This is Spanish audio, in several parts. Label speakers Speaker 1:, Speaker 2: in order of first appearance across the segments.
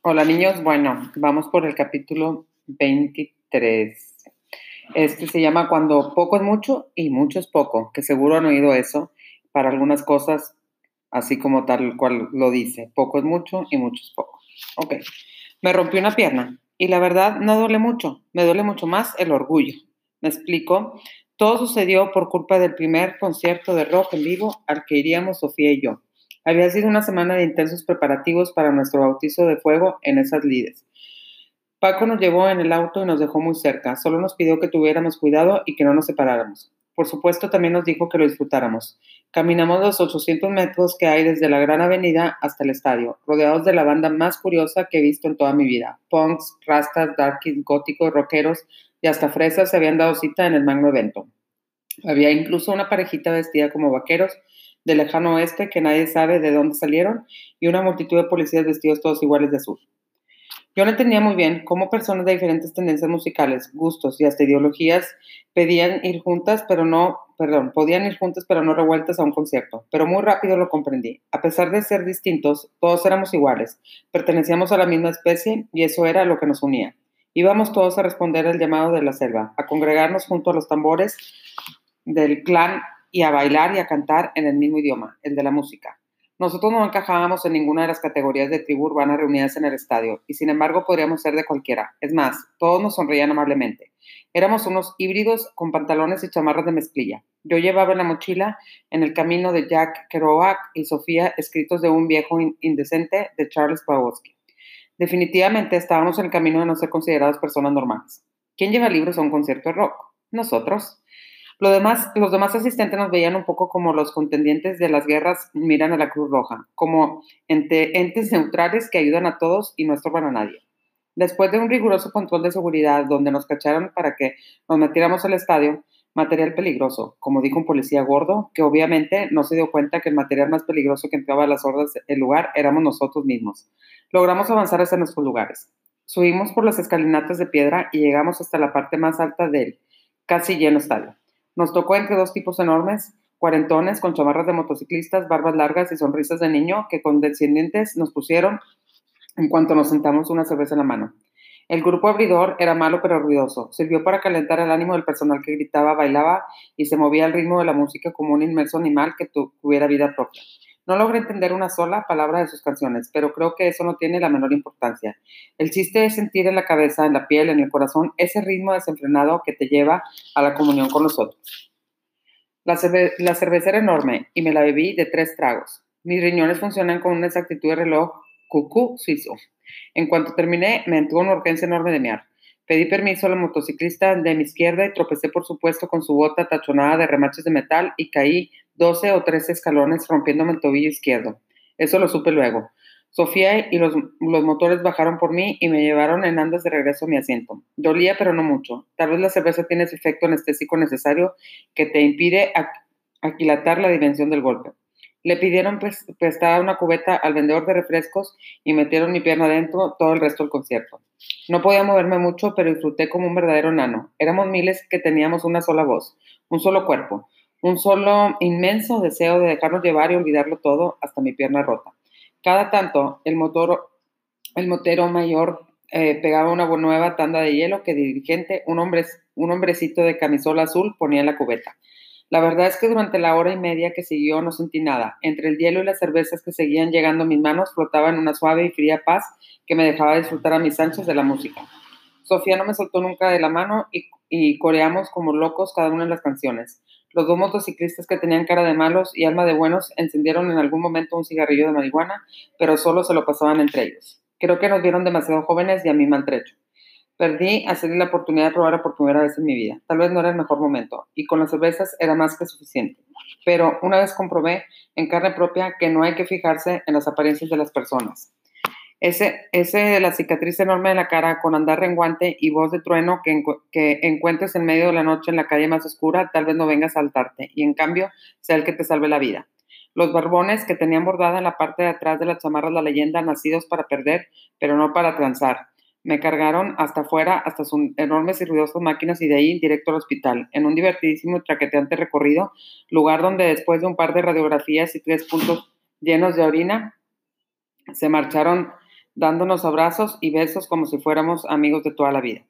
Speaker 1: Hola niños, bueno, vamos por el capítulo 23. Este se llama Cuando poco es mucho y mucho es poco, que seguro han oído eso para algunas cosas, así como tal cual lo dice. Poco es mucho y mucho es poco. Ok, me rompí una pierna y la verdad no duele mucho, me duele mucho más el orgullo. Me explico, todo sucedió por culpa del primer concierto de rock en vivo al que iríamos Sofía y yo. Había sido una semana de intensos preparativos para nuestro bautizo de fuego en esas lides. Paco nos llevó en el auto y nos dejó muy cerca. Solo nos pidió que tuviéramos cuidado y que no nos separáramos. Por supuesto, también nos dijo que lo disfrutáramos. Caminamos los 800 metros que hay desde la gran avenida hasta el estadio, rodeados de la banda más curiosa que he visto en toda mi vida. Punks, rastas, darkies, góticos, rockeros y hasta fresas se habían dado cita en el magno evento. Había incluso una parejita vestida como vaqueros del lejano oeste que nadie sabe de dónde salieron y una multitud de policías vestidos todos iguales de azul. Yo no entendía muy bien cómo personas de diferentes tendencias musicales, gustos y hasta ideologías pedían ir juntas, pero no, perdón, podían ir juntas pero no revueltas a un concierto. Pero muy rápido lo comprendí. A pesar de ser distintos, todos éramos iguales, pertenecíamos a la misma especie y eso era lo que nos unía. Íbamos todos a responder al llamado de la selva, a congregarnos junto a los tambores del clan y a bailar y a cantar en el mismo idioma, el de la música. Nosotros no encajábamos en ninguna de las categorías de tribu urbana reunidas en el estadio, y sin embargo podríamos ser de cualquiera. Es más, todos nos sonreían amablemente. Éramos unos híbridos con pantalones y chamarras de mezclilla. Yo llevaba en la mochila En el camino de Jack Kerouac y Sofía escritos de un viejo indecente de Charles Bukowski. Definitivamente estábamos en el camino de no ser considerados personas normales. ¿Quién lleva libros a un concierto de rock? Nosotros. Lo demás, los demás asistentes nos veían un poco como los contendientes de las guerras miran a la Cruz Roja, como entes neutrales que ayudan a todos y no estorban a nadie. Después de un riguroso control de seguridad donde nos cacharon para que nos metiéramos al estadio, material peligroso, como dijo un policía gordo, que obviamente no se dio cuenta que el material más peligroso que entraba a las hordas del lugar éramos nosotros mismos. Logramos avanzar hacia nuestros lugares. Subimos por las escalinatas de piedra y llegamos hasta la parte más alta del casi lleno estadio. Nos tocó entre dos tipos enormes, cuarentones con chamarras de motociclistas, barbas largas y sonrisas de niño que con descendientes nos pusieron en cuanto nos sentamos una cerveza en la mano. El grupo abridor era malo pero ruidoso. Sirvió para calentar el ánimo del personal que gritaba, bailaba y se movía al ritmo de la música como un inmerso animal que tuviera vida propia. No logré entender una sola palabra de sus canciones, pero creo que eso no tiene la menor importancia. El chiste es sentir en la cabeza, en la piel, en el corazón, ese ritmo desenfrenado que te lleva a la comunión con los otros. La, cerveza era enorme y me la bebí de tres tragos. Mis riñones funcionan con una exactitud de reloj cucú suizo. En cuanto terminé, me entró una urgencia enorme de mear. Pedí permiso a la motociclista de mi izquierda y tropecé, por supuesto, con su bota tachonada de remaches de metal y caí 12 o 13 escalones rompiéndome el tobillo izquierdo. Eso lo supe luego. Sofía y los, motores bajaron por mí y me llevaron en andas de regreso a mi asiento. Dolía, pero no mucho. Tal vez la cerveza tiene ese efecto anestésico necesario que te impide aquilatar la dimensión del golpe. Le pidieron prestada una cubeta al vendedor de refrescos y metieron mi pierna adentro todo el resto del concierto. No podía moverme mucho, pero disfruté como un verdadero nano. Éramos miles que teníamos una sola voz, un solo cuerpo, un solo inmenso deseo de dejarnos llevar y olvidarlo todo hasta mi pierna rota. Cada tanto, el, motor, el motero mayor eh, pegaba una nueva tanda de hielo que dirigente, un, hombre, un hombrecito de camisola azul, ponía en la cubeta. La verdad es que durante la hora y media que siguió no sentí nada. Entre el hielo y las cervezas que seguían llegando a mis manos flotaba en una suave y fría paz que me dejaba disfrutar a mis anchas de la música. Sofía no me soltó nunca de la mano y coreamos como locos cada una de las canciones. Los dos motociclistas que tenían cara de malos y alma de buenos encendieron en algún momento un cigarrillo de marihuana, pero solo se lo pasaban entre ellos. Creo que nos vieron demasiado jóvenes y a mí maltrecho. Perdí hacer la oportunidad de probar por primera vez en mi vida. Tal vez no era el mejor momento, y con las cervezas era más que suficiente. Pero una vez comprobé en carne propia que no hay que fijarse en las apariencias de las personas. Ese, ese la cicatriz enorme de la cara con andar renguante y voz de trueno que, que encuentres en medio de la noche en la calle más oscura, tal vez no venga a saltarte, y en cambio sea el que te salve la vida. Los barbones que tenían bordada en la parte de atrás de las chamarras la leyenda nacidos para perder, pero no para transar me cargaron hasta afuera, hasta sus enormes y ruidosas máquinas y de ahí directo al hospital, en un divertidísimo y traqueteante recorrido, lugar donde después de un par de radiografías y tres puntos llenos de orina, se marcharon dándonos abrazos y besos como si fuéramos amigos de toda la vida.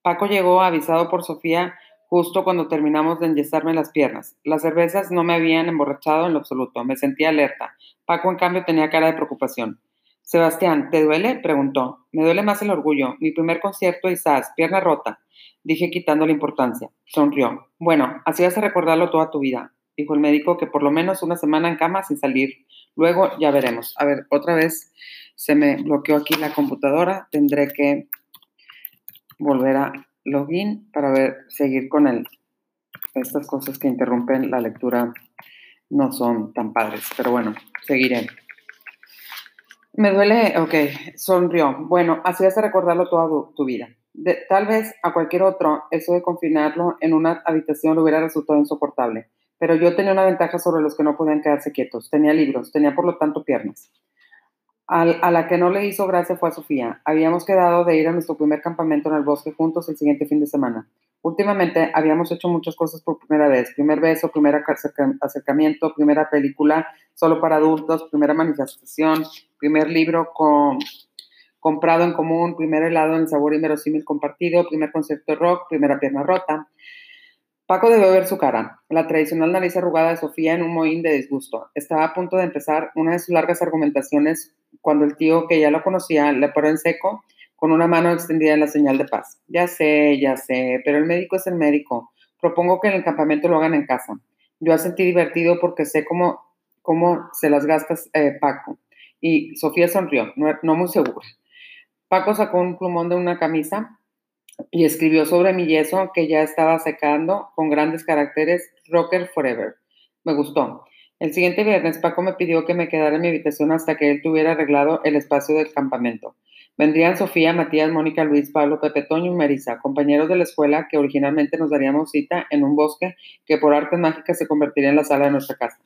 Speaker 1: Paco llegó avisado por Sofía justo cuando terminamos de enyesarme las piernas. Las cervezas no me habían emborrachado en lo absoluto, me sentía alerta. Paco, en cambio, tenía cara de preocupación. Sebastián, ¿te duele? preguntó. Me duele más el orgullo. Mi primer concierto y sas, pierna rota. Dije quitando la importancia. Sonrió. Bueno, así vas a recordarlo toda tu vida, dijo el médico, que por lo menos una semana en cama sin salir. Luego ya veremos. A ver, otra vez se me bloqueó aquí la computadora. Tendré que volver a login para ver, seguir con el, estas cosas que interrumpen la lectura no son tan padres, pero bueno, seguiré. Me duele, ok, sonrió. Bueno, así vas recordarlo toda tu, vida. tal vez a cualquier otro, eso de confinarlo en una habitación le hubiera resultado insoportable, pero yo tenía una ventaja sobre los que no podían quedarse quietos. Tenía libros, tenía por lo tanto piernas a la que no le hizo gracia fue a Sofía. Habíamos quedado de ir a nuestro primer campamento en el bosque juntos el siguiente fin de semana. Últimamente habíamos hecho muchas cosas por primera vez. Primer beso, primer acercamiento, primera película solo para adultos, primera manifestación, primer libro con, comprado en común, primer helado en sabor inverosímil compartido, primer concierto rock, primera pierna rota. Paco debió ver su cara, la tradicional nariz arrugada de Sofía en un mohín de disgusto. Estaba a punto de empezar una de sus largas argumentaciones cuando el tío, que ya lo conocía, le paró en seco con una mano extendida en la señal de paz. Ya sé, ya sé, pero el médico es el médico. Propongo que en el campamento lo hagan en casa. Yo sentí divertido porque sé cómo, cómo se las gastas, eh, Paco. Y Sofía sonrió, no, no muy segura. Paco sacó un plumón de una camisa y escribió sobre mi yeso que ya estaba secando con grandes caracteres Rocker Forever. Me gustó. El siguiente viernes Paco me pidió que me quedara en mi habitación hasta que él tuviera arreglado el espacio del campamento. Vendrían Sofía, Matías, Mónica, Luis, Pablo, Pepe, Toño y Marisa, compañeros de la escuela que originalmente nos daríamos cita en un bosque que por artes mágicas se convertiría en la sala de nuestra casa.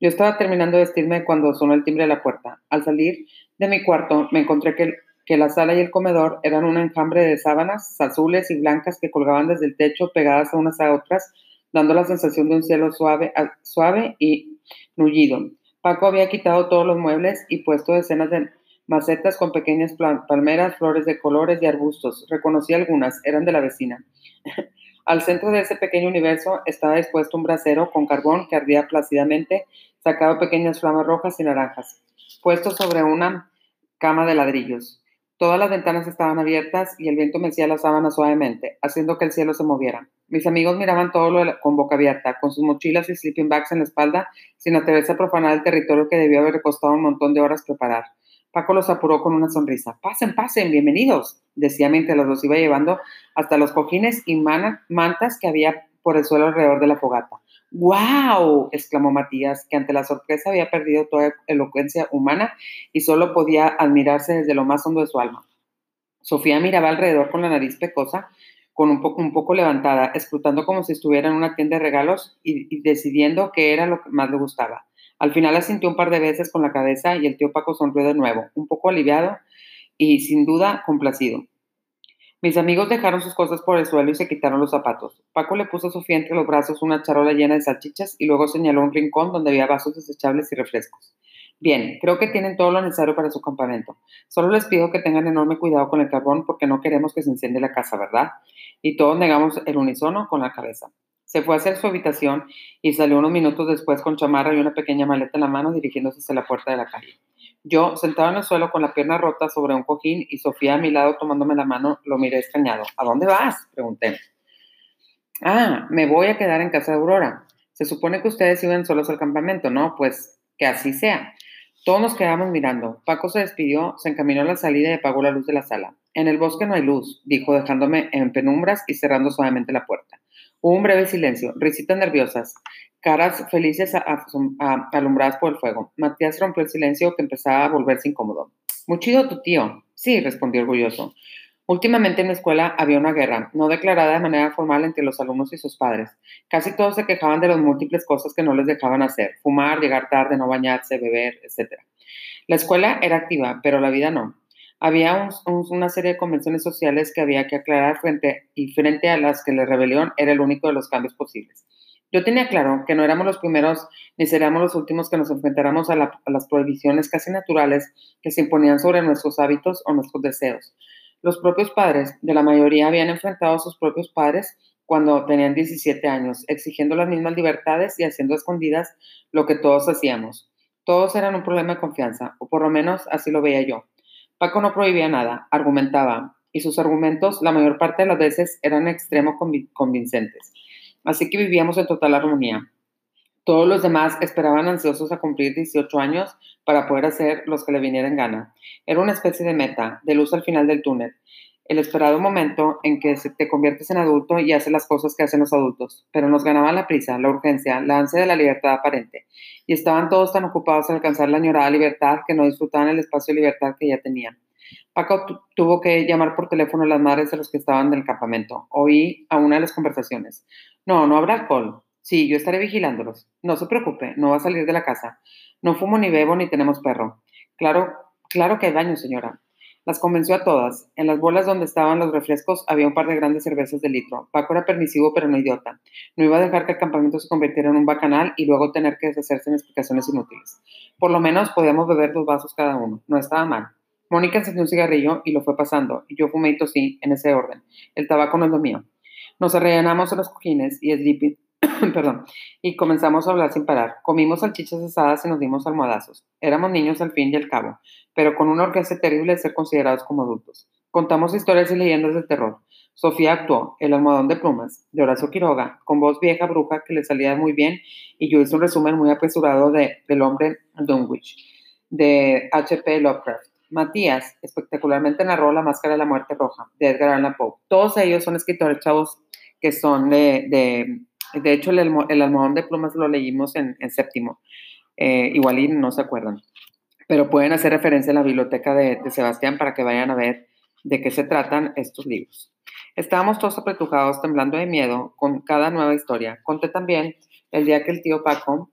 Speaker 1: Yo estaba terminando de vestirme cuando sonó el timbre de la puerta. Al salir de mi cuarto me encontré que que la sala y el comedor eran un enjambre de sábanas azules y blancas que colgaban desde el techo pegadas unas a otras, dando la sensación de un cielo suave, suave y nullido. Paco había quitado todos los muebles y puesto decenas de macetas con pequeñas palmeras, flores de colores y arbustos. Reconocí algunas, eran de la vecina. Al centro de ese pequeño universo estaba dispuesto un brasero con carbón que ardía plácidamente, sacado pequeñas flamas rojas y naranjas, puesto sobre una cama de ladrillos. Todas las ventanas estaban abiertas y el viento mecía la sábana suavemente, haciendo que el cielo se moviera. Mis amigos miraban todo lo con boca abierta, con sus mochilas y sleeping bags en la espalda, sin atreverse a profanar el territorio que debió haber costado un montón de horas preparar. Paco los apuró con una sonrisa. Pasen, pasen, bienvenidos, decía mientras los iba llevando hasta los cojines y mantas que había por el suelo alrededor de la fogata. ¡Wow! exclamó Matías, que ante la sorpresa había perdido toda elocuencia humana y solo podía admirarse desde lo más hondo de su alma. Sofía miraba alrededor con la nariz pecosa, con un poco, un poco levantada, escrutando como si estuviera en una tienda de regalos y, decidiendo qué era lo que más le gustaba. Al final asintió un par de veces con la cabeza y el tío Paco sonrió de nuevo, un poco aliviado y sin duda complacido. Mis amigos dejaron sus cosas por el suelo y se quitaron los zapatos. Paco le puso a Sofía entre los brazos una charola llena de salchichas y luego señaló un rincón donde había vasos desechables y refrescos. Bien, creo que tienen todo lo necesario para su campamento. Solo les pido que tengan enorme cuidado con el carbón porque no queremos que se enciende la casa, ¿verdad? Y todos negamos el unísono con la cabeza. Se fue hacia su habitación y salió unos minutos después con chamarra y una pequeña maleta en la mano dirigiéndose hacia la puerta de la calle. Yo, sentado en el suelo con la pierna rota sobre un cojín y Sofía a mi lado tomándome la mano, lo miré extrañado. ¿A dónde vas? pregunté. Ah, me voy a quedar en casa de Aurora. Se supone que ustedes iban solos al campamento, ¿no? Pues que así sea. Todos nos quedamos mirando. Paco se despidió, se encaminó a la salida y apagó la luz de la sala. En el bosque no hay luz, dijo, dejándome en penumbras y cerrando suavemente la puerta. Hubo un breve silencio, risitas nerviosas caras felices alumbradas por el fuego. Matías rompió el silencio que empezaba a volverse incómodo. Muy chido tu tío. Sí, respondió orgulloso. Últimamente en la escuela había una guerra, no declarada de manera formal entre los alumnos y sus padres. Casi todos se quejaban de las múltiples cosas que no les dejaban hacer, fumar, llegar tarde, no bañarse, beber, etc. La escuela era activa, pero la vida no. Había una serie de convenciones sociales que había que aclarar frente, y frente a las que la rebelión era el único de los cambios posibles. Yo tenía claro que no éramos los primeros ni seríamos los últimos que nos enfrentáramos a, a, las prohibiciones casi naturales que se imponían sobre nuestros hábitos o nuestros deseos. Los propios padres de la mayoría habían enfrentado a sus propios padres cuando tenían 17 años, exigiendo las mismas libertades y haciendo escondidas lo que todos hacíamos. Todos eran un problema de confianza, o por lo menos así lo veía yo. Paco no prohibía nada, argumentaba, y sus argumentos la mayor parte de las veces eran extremo convincentes. Así que vivíamos en total armonía. Todos los demás esperaban ansiosos a cumplir 18 años para poder hacer los que le vinieran gana. Era una especie de meta, de luz al final del túnel. El esperado momento en que te conviertes en adulto y haces las cosas que hacen los adultos. Pero nos ganaba la prisa, la urgencia, la ansia de la libertad aparente. Y estaban todos tan ocupados en alcanzar la añorada libertad que no disfrutaban el espacio de libertad que ya tenían. Paco tuvo que llamar por teléfono a las madres de los que estaban del campamento. Oí a una de las conversaciones. No, no habrá alcohol. Sí, yo estaré vigilándolos. No se preocupe, no va a salir de la casa. No fumo ni bebo ni tenemos perro. Claro, claro que hay daño, señora. Las convenció a todas. En las bolas donde estaban los refrescos había un par de grandes cervezas de litro. Paco era permisivo, pero no idiota. No iba a dejar que el campamento se convirtiera en un bacanal y luego tener que deshacerse en explicaciones inútiles. Por lo menos podíamos beber dos vasos cada uno. No estaba mal. Mónica encendió un cigarrillo y lo fue pasando, yo fumé y tosí en ese orden. El tabaco no es lo mío. Nos arrellanamos en los cojines y Sleepy, perdón, y comenzamos a hablar sin parar. Comimos salchichas asadas y nos dimos almohadazos. Éramos niños al fin y al cabo, pero con una orgullo terrible de ser considerados como adultos. Contamos historias y leyendas de terror. Sofía actuó El almohadón de plumas, de Horacio Quiroga, con voz vieja bruja que le salía muy bien, y yo hice un resumen muy apresurado de del hombre Dunwich, de H.P. Lovecraft. Matías espectacularmente narró La Máscara de la Muerte Roja de Edgar Allan Poe. Todos ellos son escritores chavos que son de, de, de hecho el, el, almohadón de plumas lo leímos en, en séptimo, eh, igual y no se acuerdan, pero pueden hacer referencia a la biblioteca de, de Sebastián para que vayan a ver de qué se tratan estos libros. Estábamos todos apretujados, temblando de miedo con cada nueva historia. Conté también el día que el tío Paco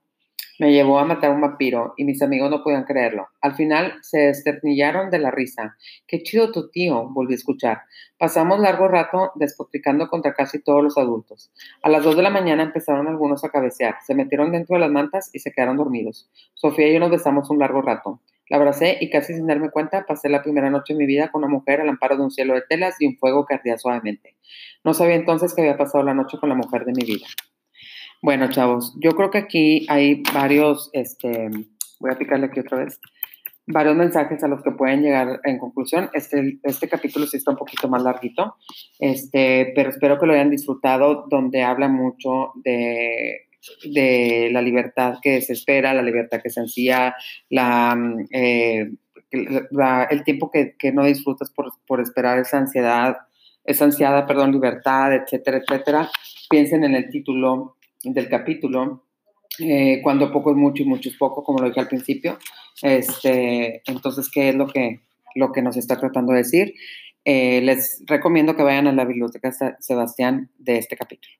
Speaker 1: me llevó a matar un vampiro y mis amigos no podían creerlo. Al final se desternillaron de la risa. Qué chido tu tío, volví a escuchar. Pasamos largo rato despotricando contra casi todos los adultos. A las dos de la mañana empezaron algunos a cabecear. Se metieron dentro de las mantas y se quedaron dormidos. Sofía y yo nos besamos un largo rato. La abracé y casi sin darme cuenta pasé la primera noche de mi vida con una mujer al amparo de un cielo de telas y un fuego que ardía suavemente. No sabía entonces que había pasado la noche con la mujer de mi vida. Bueno, chavos, yo creo que aquí hay varios, este, voy a picarle aquí otra vez, varios mensajes a los que pueden llegar en conclusión. Este, este capítulo sí está un poquito más larguito, este, pero espero que lo hayan disfrutado, donde habla mucho de, de la libertad que se espera, la libertad que se ansía, la, eh, el tiempo que, que no disfrutas por, por, esperar esa ansiedad, esa ansiada, perdón, libertad, etcétera, etcétera. Piensen en el título del capítulo, eh, cuando poco es mucho y mucho es poco, como lo dije al principio. Este, entonces, ¿qué es lo que, lo que nos está tratando de decir? Eh, les recomiendo que vayan a la biblioteca Sebastián de este capítulo.